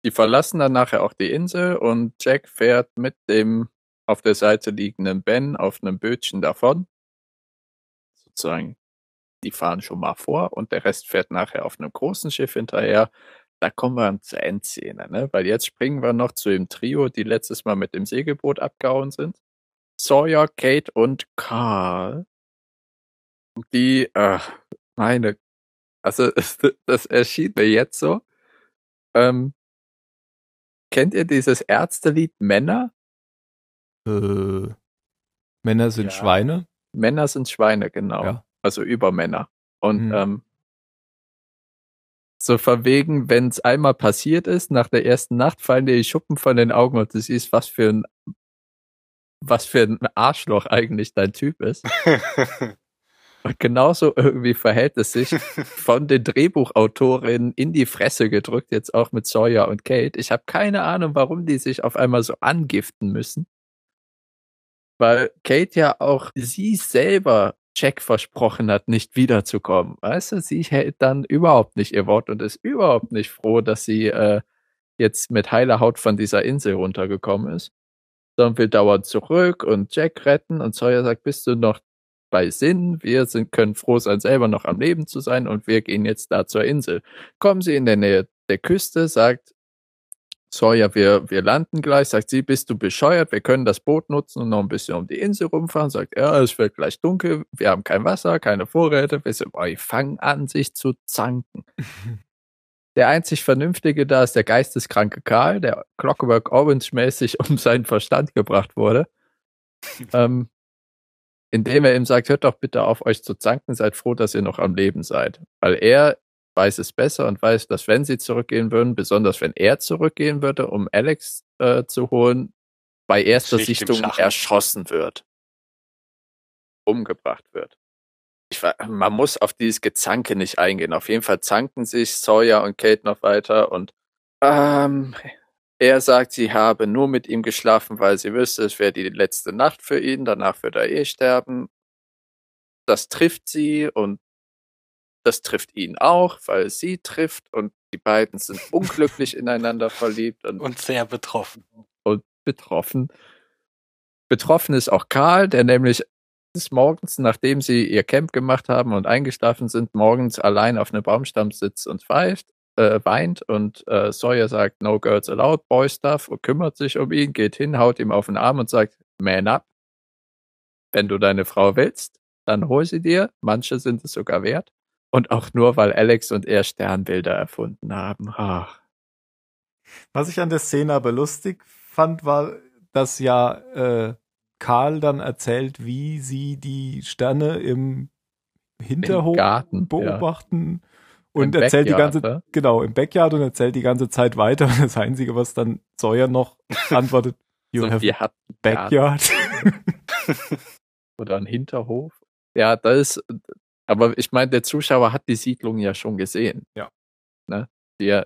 die verlassen dann nachher auch die Insel und Jack fährt mit dem auf der Seite liegenden Ben auf einem Bötchen davon. Sozusagen, die fahren schon mal vor und der Rest fährt nachher auf einem großen Schiff hinterher. Da kommen wir zur Endszene, ne? Weil jetzt springen wir noch zu dem Trio, die letztes Mal mit dem Segelboot abgehauen sind. Sawyer, Kate und Carl. Die, äh, meine, also das erschien mir jetzt so. Ähm, kennt ihr dieses Ärztelied Männer? Äh, Männer sind Ja. Schweine. Männer sind Schweine, genau. Ja. Also Übermänner. Und Mhm. ähm, so verwegen, wenn es einmal passiert ist, nach der ersten Nacht fallen dir die Schuppen von den Augen und du siehst, was für ein was für ein Arschloch eigentlich dein Typ ist. Und genauso irgendwie verhält es sich von den Drehbuchautorinnen in die Fresse gedrückt, jetzt auch mit Sawyer und Kate. Ich habe keine Ahnung, warum die sich auf einmal so angiften müssen. Weil Kate ja auch sie selber Jack versprochen hat, nicht wiederzukommen. Weißt du, sie hält dann überhaupt nicht ihr Wort und ist überhaupt nicht froh, dass sie äh, jetzt mit heiler Haut von dieser Insel runtergekommen ist. Sondern will dauernd zurück und Jack retten und Sawyer sagt, bist du noch bei Sinn? Wir sind, können froh sein, selber noch am Leben zu sein und wir gehen jetzt da zur Insel. Kommen sie in der Nähe der Küste, sagt Sawyer, wir, wir landen gleich, sagt sie, bist du bescheuert, wir können das Boot nutzen und noch ein bisschen um die Insel rumfahren, sagt er, es wird gleich dunkel, wir haben kein Wasser, keine Vorräte, wir sind, oh, die fangen an, sich zu zanken. Der einzig Vernünftige da ist der geisteskranke Karl, der Clockwork Orange-mäßig um seinen Verstand gebracht wurde. ähm, indem er ihm sagt, hört doch bitte auf, euch zu zanken, seid froh, dass ihr noch am Leben seid. Weil er weiß es besser und weiß, dass wenn sie zurückgehen würden, besonders wenn er zurückgehen würde, um Alex äh, zu holen, bei erster Sichtung erschossen wird. Umgebracht wird. Ich, man muss auf dieses Gezanke nicht eingehen. Auf jeden Fall zanken sich Sawyer und Kate noch weiter und ähm, er sagt, sie habe nur mit ihm geschlafen, weil sie wüsste, es wäre die letzte Nacht für ihn, danach wird er eh sterben. Das trifft sie und das trifft ihn auch, weil es sie trifft und die beiden sind unglücklich ineinander verliebt und, Und sehr betroffen. und betroffen. Betroffen ist auch Karl, der nämlich des Morgens, nachdem sie ihr Camp gemacht haben und eingeschlafen sind, morgens allein auf einem Baumstamm sitzt und pfeift, äh, weint und äh, Sawyer sagt, no girls allowed, boy stuff und kümmert sich um ihn, geht hin, haut ihm auf den Arm und sagt, man up. Wenn du deine Frau willst, dann hol sie dir. Manche sind es sogar wert. Und auch nur, weil Alex und er Sternbilder erfunden haben. Ach. Was ich an der Szene aber lustig fand, war, dass ja äh, Karl dann erzählt, wie sie die Sterne im Hinterhof Garten, ja. beobachten und Im erzählt die Backyard, ganze ne? genau im Backyard und erzählt die ganze Zeit weiter. Und das Einzige, was dann Sawyer noch antwortet, you So, have hatten backyard. oder ein Hinterhof. Ja, das ist, aber ich meine, der Zuschauer hat die Siedlung ja schon gesehen. Ja. Ne? Die,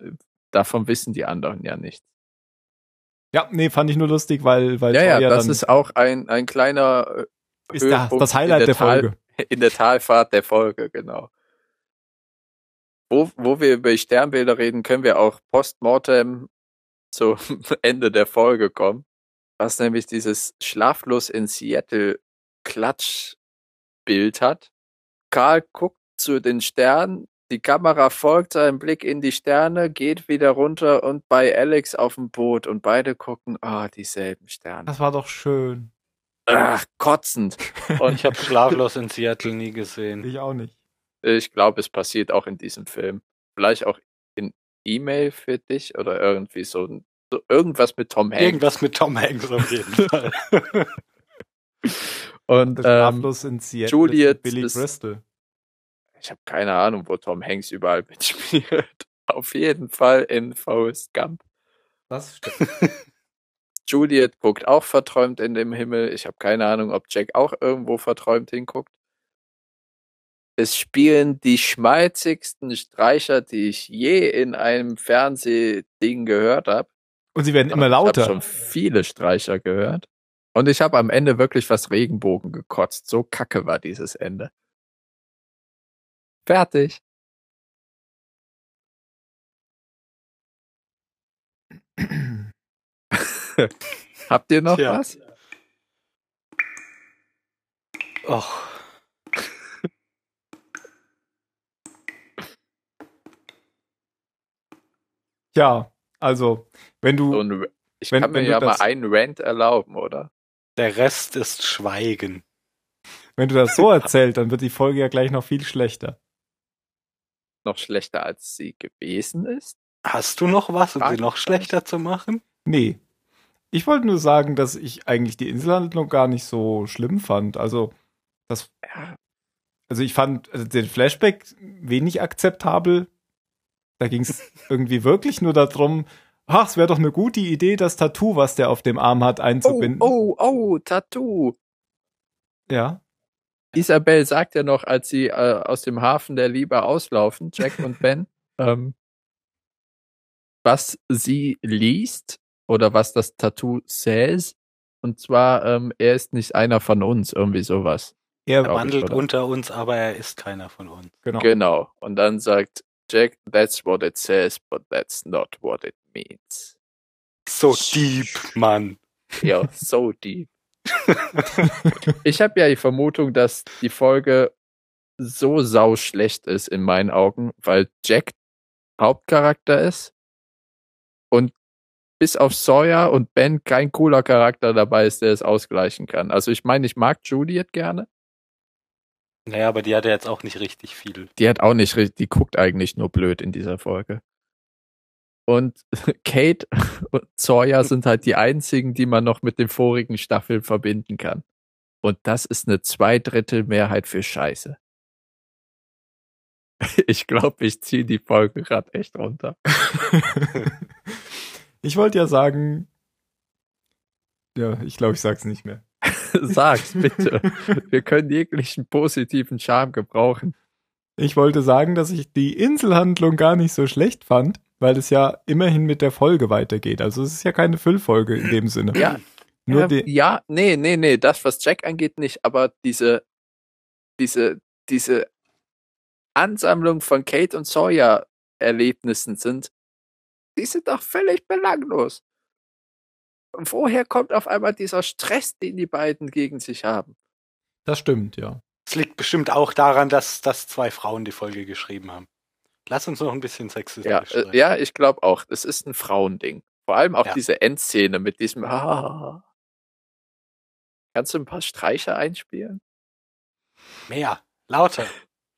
davon wissen die anderen ja nichts. ja, nee, fand ich nur lustig, weil weil Ja, ja, Sawyer das ist auch ein, ein kleiner äh, ist der, Höhepunkt das Highlight in der Tal- Folge. in der Talfahrt der Folge, genau. Wo, wo wir über Sternbilder reden, können wir auch postmortem zum Ende der Folge kommen, was nämlich dieses Schlaflos in Seattle Klatschbild hat. Karl guckt zu den Sternen, die Kamera folgt seinem Blick in die Sterne, geht wieder runter und bei Alex auf dem Boot und beide gucken, ah, dieselben Sterne. Das war doch schön. Ach, kotzend. Und ich habe Schlaflos in Seattle nie gesehen. Ich auch nicht. Ich glaube, es passiert auch in diesem Film. Vielleicht auch in E-Mail für dich oder irgendwie so, ein- so irgendwas mit Tom Hanks. Irgendwas mit Tom Hanks auf jeden Fall. Und ähm, in Seattle Juliet Billy ist- Bristol. ich habe keine Ahnung, wo Tom Hanks überall mitspielt. Auf jeden Fall in Forrest Gump. Das stimmt. Juliet guckt auch verträumt in dem Himmel. Ich habe keine Ahnung, ob Jack auch irgendwo verträumt hinguckt. Es spielen die schmalzigsten Streicher, die ich je in einem Fernsehding gehört habe. Und sie werden immer lauter. Ich habe schon viele Streicher gehört. Und ich habe am Ende wirklich was Regenbogen gekotzt. So kacke war dieses Ende. Fertig. Habt ihr noch Tja. was? Och. Ja, also, wenn du, So ein, ich wenn- kann mir ja mal einen Rant erlauben, oder? Der Rest ist Schweigen. wenn du das so erzählst, dann wird die Folge ja gleich noch viel schlechter. Noch schlechter als sie gewesen ist? Hast du noch was, um sie noch schlechter zu machen? Nee. Ich wollte nur sagen, dass ich eigentlich die Inselhandlung gar nicht so schlimm fand. Also, das, also ich fand also den Flashback wenig akzeptabel. Da ging es irgendwie wirklich nur darum, ach, es wäre doch eine gute Idee, das Tattoo, was der auf dem Arm hat, Oh, einzubinden. oh, oh, Tattoo. Ja. Isabel sagt ja noch, als sie äh, aus dem Hafen der Liebe auslaufen, Jack und Ben, ähm, was sie liest oder was das Tattoo says. Und zwar, ähm, er ist nicht einer von uns, irgendwie sowas. Er ich, Wandelt oder? unter uns, aber er ist keiner von uns. genau. Genau. Und dann sagt Jack, that's what it says, but that's not what it means. So deep, Mann. Ja, so deep. ich habe ja die Vermutung, dass die Folge so sau schlecht ist in meinen Augen, weil Jack Hauptcharakter ist und bis auf Sawyer und Ben kein cooler Charakter dabei ist, der es ausgleichen kann. Also ich meine, ich mag Juliet gerne. Naja, aber die hat ja jetzt auch nicht richtig viel. Die hat auch nicht richtig, die guckt eigentlich nur blöd in dieser Folge. Und Kate und Sawyer sind halt die einzigen, die man noch mit den vorigen Staffeln verbinden kann. Und das ist eine Zweidrittelmehrheit für Scheiße. Ich glaube, ich ziehe die Folge gerade echt runter. ich wollte ja sagen, ja, ich glaube, ich sag's nicht mehr. Sag's bitte. Wir können jeglichen positiven Charme gebrauchen. Ich wollte sagen, dass ich die Inselhandlung gar nicht so schlecht fand, weil es ja immerhin mit der Folge weitergeht. Also es ist ja keine Füllfolge in dem Sinne. Ja, Nur ja, die, ja, nee, nee, nee, das, was Jack angeht, nicht, aber diese, diese, diese Ansammlung von Kate und Sawyer Erlebnissen sind, die sind doch völlig belanglos. Und woher kommt auf einmal dieser Stress, den die beiden gegen sich haben? das stimmt, ja. Es liegt bestimmt auch daran, dass, dass zwei Frauen die Folge geschrieben haben. Lass uns noch ein bisschen sexistisch Ja, sprechen. äh, ja, ich glaube auch. Das ist ein Frauending. Vor allem auch Ja. diese Endszene mit diesem. Ah. Kannst du ein paar Streicher einspielen? Mehr. Lauter.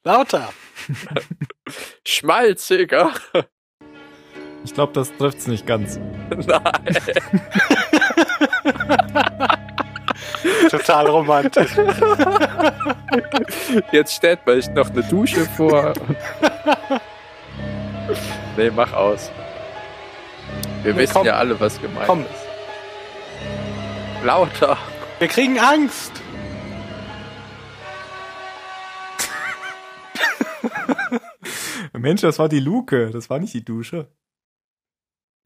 Lauter. Schmalziger. Ich glaube, das trifft's nicht ganz. Nein. Total romantisch. Jetzt stellt man sich noch eine Dusche vor. nee, mach aus. Wir Nee, wissen komm. ja alle, was gemeint Komm. ist. Lauter. Wir kriegen Angst. Mensch, das war die Luke, das war nicht die Dusche.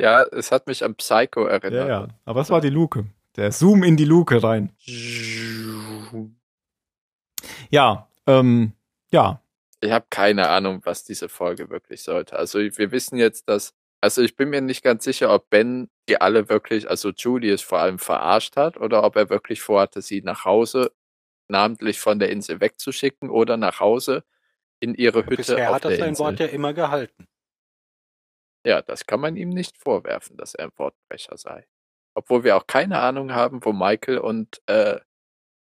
Ja, es hat mich an Psycho Ja, erinnert. ja. Aber es war die Luke. Der Zoom in die Luke rein. Ja, ähm, ja. Ich habe keine Ahnung, was diese Folge wirklich sollte. Also wir wissen jetzt, dass, also ich bin mir nicht ganz sicher, ob Ben die alle wirklich, also Julius vor allem verarscht hat oder ob er wirklich vorhatte, sie nach Hause namentlich von der Insel wegzuschicken oder nach Hause in ihre Hütte Bisher auf hat er sein Insel. Wort ja immer gehalten. Ja, das kann man ihm nicht vorwerfen, dass er ein Wortbrecher sei. Obwohl wir auch keine Ahnung haben, wo Michael und äh,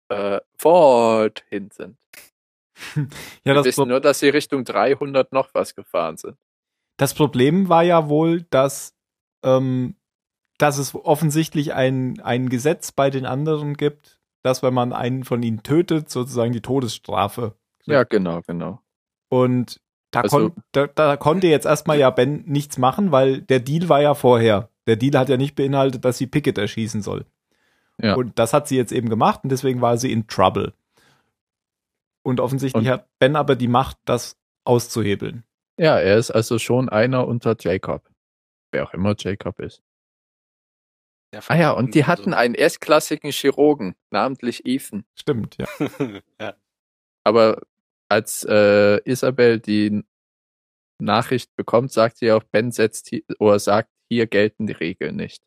äh, Ford hin sind. Ja, Wir das, wissen nur, dass sie Richtung 300 noch was gefahren sind. das Problem war ja wohl, dass, ähm, dass es offensichtlich ein, ein Gesetz bei den anderen gibt, dass wenn man einen von ihnen tötet, sozusagen die Todesstrafe. Ja, genau, genau. Und da, Also- kon da, da konnte jetzt erstmal ja Ben nichts machen, weil der Deal war ja vorher. der Deal hat ja nicht beinhaltet, dass sie Pickett erschießen soll. Ja. Und das hat sie jetzt eben gemacht und deswegen war sie in Trouble. Und offensichtlich Und- hat Ben aber die Macht, das auszuhebeln. Ja, er ist also schon einer unter Jacob. Wer auch immer Jacob ist. Der Ah ja, und die hatten einen erstklassigen Chirurgen, namentlich Ethan. Stimmt, ja. ja. Aber als äh, Isabel die Nachricht bekommt, sagt sie auch, Ben setzt hier, oder sagt, hier gelten die Regeln nicht.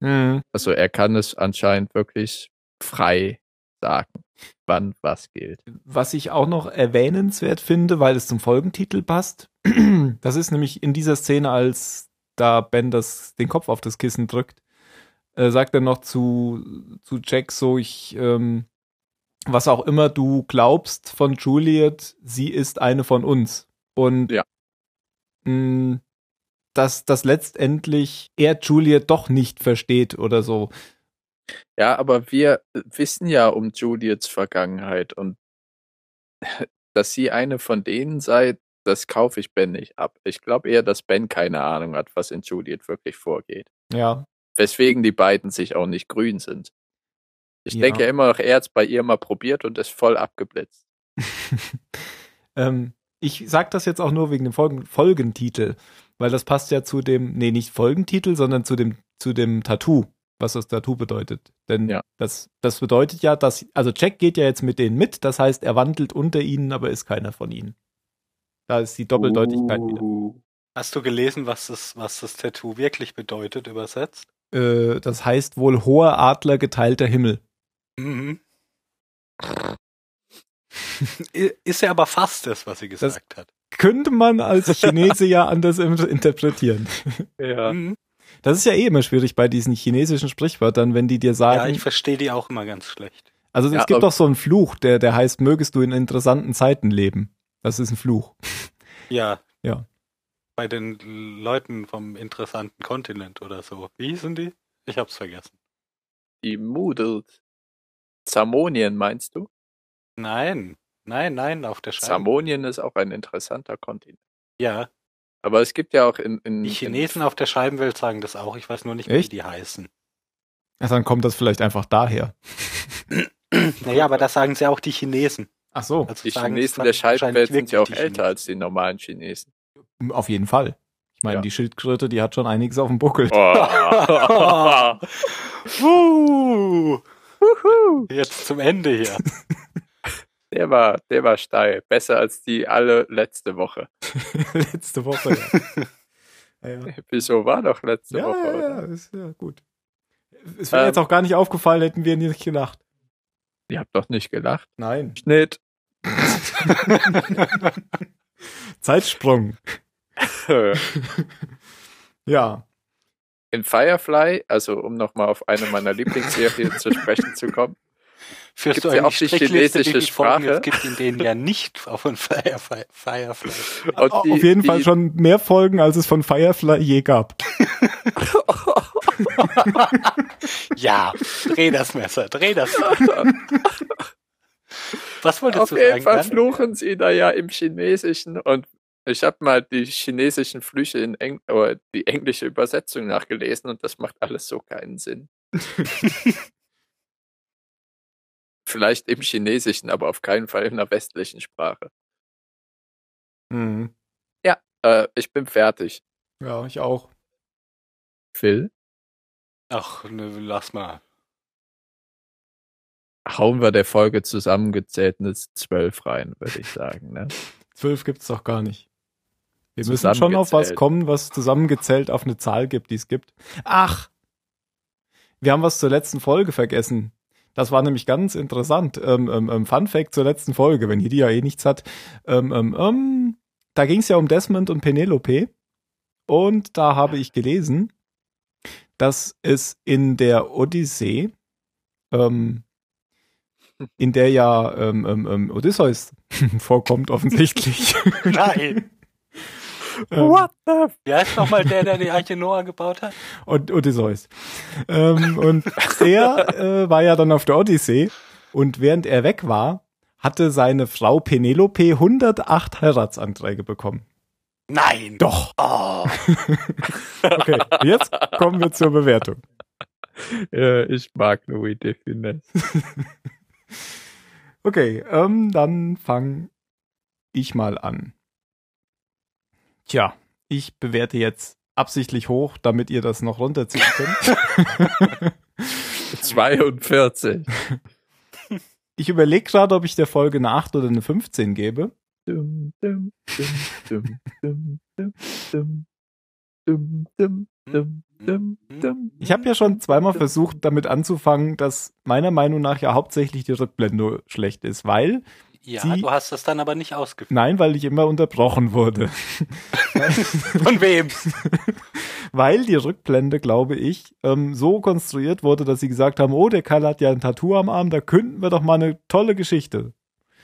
Mhm. Also er kann es anscheinend wirklich frei sagen, wann was gilt. Was ich auch noch erwähnenswert finde, weil es zum Folgentitel passt, das ist nämlich in dieser Szene, als da Ben das, den Kopf auf das Kissen drückt, äh, sagt er noch zu, zu Jack so, ich, ähm, was auch immer du glaubst von Juliet, sie ist eine von uns. Und Ja. mh, dass, dass letztendlich er Juliet doch nicht versteht oder so. Ja, aber wir wissen ja um Juliets Vergangenheit und dass sie eine von denen sei, das kaufe ich Ben nicht ab. Ich glaube eher, dass Ben keine Ahnung hat, was in Juliet wirklich vorgeht. Ja, Weswegen die beiden sich auch nicht grün sind. Ich Ja. denke immer noch, er hat es bei ihr mal probiert und ist voll abgeblitzt. ähm, ich sag das jetzt auch nur wegen dem Folgen Folgentitel, weil das passt ja zu dem, nee, nicht Folgentitel, sondern zu dem, zu dem Tattoo, was das Tattoo bedeutet. Denn Ja. das, das bedeutet ja, dass, also Jack geht ja jetzt mit denen mit, das heißt, er wandelt unter ihnen, aber ist keiner von ihnen. Da ist die Doppeldeutigkeit Uh. Hast du gelesen, was das, was das Tattoo wirklich bedeutet, übersetzt? wieder. Äh, das heißt wohl hoher Adler geteilter Himmel. Mhm. Ist ja aber fast das, was sie gesagt hat. Könnte man als Chinese ja anders interpretieren. Ja. Mhm. Das ist ja eh immer schwierig bei diesen chinesischen Sprichwörtern, wenn die dir sagen, Ja, ich verstehe die auch immer ganz schlecht. Also es Ja, gibt aber- doch so einen Fluch, der, der heißt, mögest du in interessanten Zeiten leben. Das ist ein Fluch. Ja. Ja. Bei den Leuten vom interessanten Kontinent oder so. Wie hießen die? Ich hab's vergessen. Die Moodles. Zamonien meinst du? Nein, nein, nein, auf der Scheibe. Zamonien ist auch ein interessanter Kontinent. Ja, Aber es gibt ja auch in, in die Chinesen auf der Scheibenwelt sagen das auch. Ich weiß nur nicht, Echt? wie die heißen. Ja, dann kommt das vielleicht einfach daher. Naja, aber das sagen sie auch die Chinesen. Ach so, Also die sagen Chinesen der Scheibenwelt sind ja auch älter als die normalen Chinesen. auf jeden Fall. Ich meine, Ja. die Schildkröte, die hat schon einiges auf dem Buckel. Oh. Jetzt zum Ende hier. der war, der war steil. Besser als die alle letzte Woche. Letzte Woche. Ja, ja. ja, Wieso war doch letzte ja, Woche, ja, ja, ist ja gut. Es wäre Ähm. jetzt auch gar nicht aufgefallen, hätten wir nicht gelacht. Ihr habt doch nicht gelacht. Nein. Schnitt. Zeitsprung. Ja. In Firefly, also um nochmal auf eine meiner Lieblingsserien zu sprechen zu kommen, Führst Gibt's du ja auch die chinesische Sprache? es gibt, in denen ja nicht von Firefly, Firefly. Und Auf die- jeden Fall die- schon mehr Folgen, als es von Firefly je gab. Ja, dreh das Messer, dreh das Messer. Was wolltest Auf du jeden sagen? Fall Dan? fluchen sie da ja im Chinesischen und ich habe mal die chinesischen Flüche in Eng oder die englische Übersetzung nachgelesen und das macht alles so keinen Sinn. Vielleicht im Chinesischen, aber auf keinen Fall in einer westlichen Sprache. Mhm. Äh, ich bin fertig. Ja, ich auch. Phil, Ach, ne, lass mal. hauen wir der Folge zusammengezählt eine 12 rein, würde ich sagen. Ne? Zwölf gibt's doch gar nicht. Wir müssen schon auf was kommen, was zusammengezählt auf eine Zahl gibt, die es gibt. Ach! Wir haben was zur letzten Folge vergessen. Das war nämlich ganz interessant. Ähm, ähm, ähm, Fun Fact zur letzten Folge, wenn hier die ja eh nichts hat. Ähm, ähm, ähm, da ging es ja um Desmond und Penelope. Und da habe ich gelesen, dass es in der Odyssee, in der ja Odysseus vorkommt offensichtlich. Nein. Ähm, the Wie heißt nochmal der, der die Arche Noah gebaut hat? und Odysseus. Ähm, und der äh, war ja dann auf der Odyssee und während er weg war, hatte seine Frau Penelope 108 Heiratsanträge bekommen. Nein. Doch. Oh. Okay, jetzt kommen wir zur Bewertung. Ja, ich mag Louis de Funès. Okay, ähm, dann fange ich mal an. Tja, ich bewerte jetzt absichtlich hoch, damit ihr das noch runterziehen könnt. 42. Ich überlege gerade, ob ich der Folge eine 8 oder eine 15 gebe. Ich habe ja schon zweimal versucht, damit anzufangen, dass meiner Meinung nach ja hauptsächlich die Rückblende schlecht ist, weil ja, Sie- du hast das dann aber nicht ausgeführt. nein, weil ich immer unterbrochen wurde. Von wem? weil die Rückblende, glaube ich, ähm, so konstruiert wurde, dass sie gesagt haben, oh, der Kerl hat ja ein Tattoo am Arm, da könnten wir doch mal eine tolle Geschichte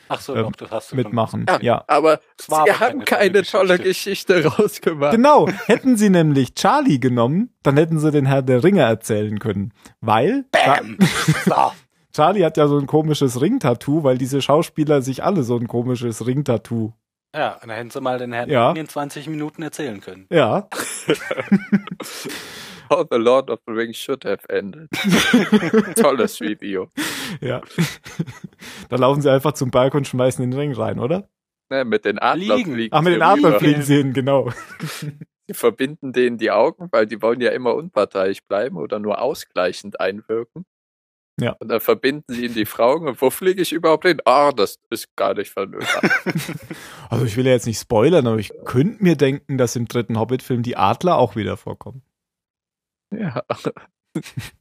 Ach so, Ähm, doch, das hast du mitmachen. Ja, ja. aber sie aber haben keine keine tolle tolle Geschichte rausgemacht. Genau, hätten sie nämlich Charlie genommen, dann hätten sie den Herr der Ringe erzählen können. Weil Bam! So. Charlie hat ja so ein komisches Ringtattoo, weil diese Schauspieler sich alle so ein komisches Ringtattoo. Ja, und dann hätten sie mal den Herrn Ja. in 20 Minuten erzählen können. Ja, How the Lord of the Rings should have ended. Tolles Video. ja. da laufen sie einfach zum Berg und schmeißen den Ring rein, oder? Ne, mit den Adler Fliegen. fliegen Ach, mit sie den Adler rüber. fliegen sie hin, genau. Sie verbinden denen die Augen, weil die wollen ja immer unparteiisch bleiben oder nur ausgleichend einwirken. Ja. Und dann verbinden sie ihnen die Augen und wo fliege ich überhaupt hin? Ah, das ist gar nicht vernünftig. Also ich will ja jetzt nicht spoilern, aber ich könnte mir denken, dass im dritten Hobbit-Film die Adler auch wieder vorkommen. ja.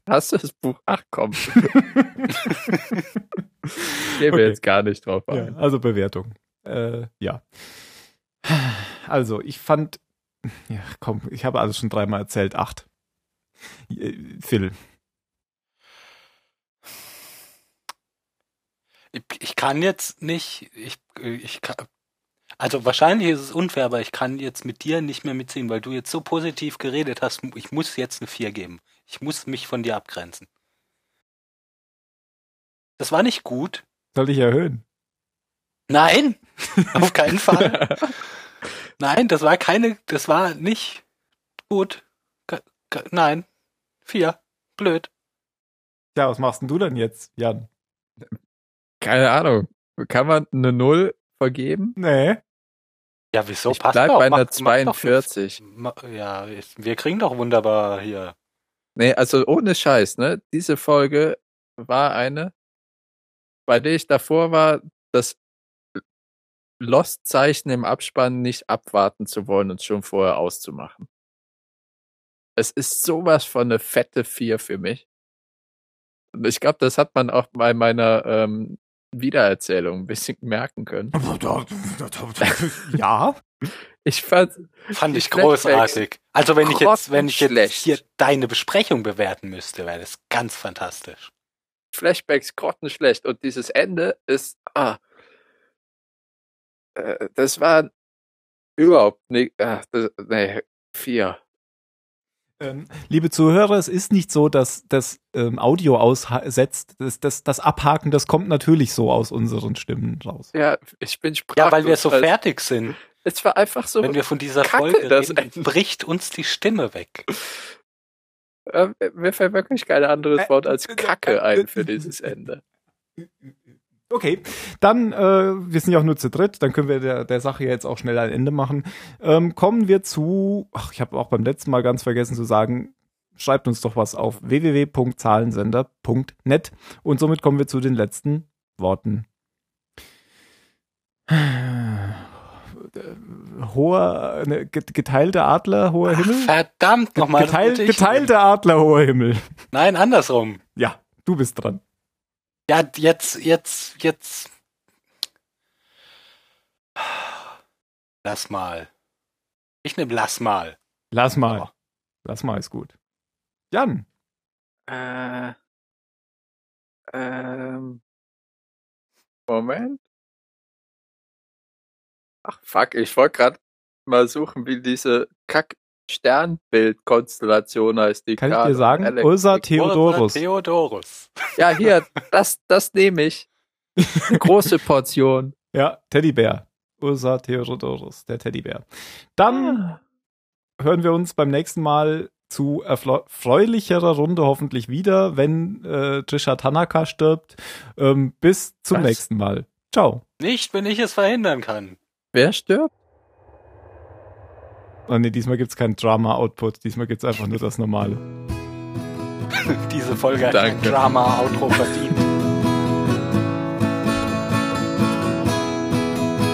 Hast du das Buch? Ach komm. Gehen wir Okay. jetzt gar nicht drauf Ja, ein. also Bewertung. Äh, ja. Also, ich fand, ja, komm, ich habe alles schon dreimal erzählt, acht. Äh, Phil. Ich, ich kann jetzt nicht, ich, ich kann, also wahrscheinlich ist es unfair, aber ich kann jetzt mit dir nicht mehr mitziehen, weil du jetzt so positiv geredet hast. Ich muss jetzt eine 4 geben. Ich muss mich von dir abgrenzen. Das war nicht gut. Soll ich erhöhen? Nein, auf keinen Fall. Nein, das war keine, das war nicht gut. Nein, vier. Blöd. Ja, was machst denn du denn jetzt, Jan? Keine Ahnung. Kann man eine Null vergeben? Nee. Ja, wieso? Ich Passt bleib doch. bei einer mach doch 42. eine- ma- Ja, wir kriegen doch wunderbar hier. Nee, also ohne Scheiß, ne? Diese Folge war eine, bei der ich davor war, das Lost-Zeichen im Abspann nicht abwarten zu wollen und schon vorher auszumachen. Es ist sowas von eine fette Vier für mich. Und ich glaube, das hat man auch bei meiner ähm, Wiedererzählung ein bisschen merken können. ja. Ich fand, Fand ich großartig. Also wenn ich jetzt, wenn ich jetzt hier deine Besprechung bewerten müsste, wäre das ganz fantastisch. Flashbacks grottenschlecht und dieses Ende ist, ah, äh, das war überhaupt nicht, ah, das, nee, vier. Ähm, liebe Zuhörer, es ist nicht so, dass das ähm, Audio aussetzt. Das, das, das Abhaken, das kommt natürlich so aus unseren Stimmen raus. Ja, ich bin sprachlos. Ja, weil wir so Also, fertig sind. Es war einfach so, Wenn wir von dieser Kacke, Folge das reden, bricht uns die Stimme weg. äh, mir fällt wirklich kein anderes Äh, Wort als äh, Kacke äh, ein für dieses Ende. Okay, dann, äh, wir sind ja auch nur zu dritt, dann können wir der, der Sache jetzt auch schnell ein Ende machen. Ähm, kommen wir zu, ach, ich habe auch beim letzten Mal ganz vergessen zu sagen, schreibt uns doch was auf www.zahlensender.net und somit kommen wir zu den letzten Worten. Hoher, ne, get- geteilter Adler, hoher Ach, Himmel? verdammt nochmal. Geteil, geteilter Adler, hoher Himmel. Nein, andersrum. Ja, du bist dran. Ja, jetzt, jetzt, jetzt. Lass mal. Ich nehme lass mal. Lass mal. Lass mal ist gut. Jan. Äh, ähm, Moment. Ach fuck, ich wollte gerade mal suchen, wie diese Kack-Sternbild-Konstellation heißt. Die Kann ich gerade dir sagen? Alex- Ursa Theodorus. Theodorus. Ja, hier, das, das nehme ich. Eine große Portion. Ja, Teddybär. Ursa Theodorus, der Teddybär. Dann hören wir uns beim nächsten Mal zu erfreulicherer Runde hoffentlich wieder, wenn äh, Trisha Tanaka stirbt. Ähm, bis zum Was? nächsten Mal. Ciao. Nicht, wenn ich es verhindern kann. Wer stirbt? Oh nee, diesmal gibt es keinen Drama-Output. Diesmal gibt es einfach nur das Normale. Diese Folge hat ein Drama-Outro verdient.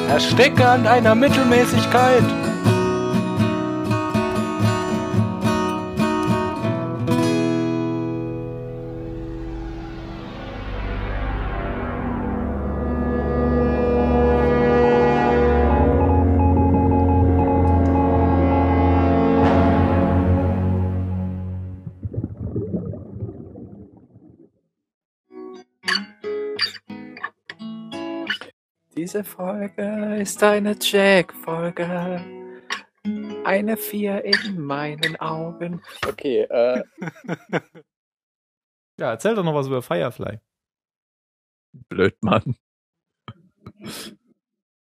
Ersticke an einer Mittelmäßigkeit. Diese Folge ist eine Jack-Folge. Eine Vier in meinen Augen. Okay, äh. ja, erzähl doch noch was über Firefly. Blöd, Mann.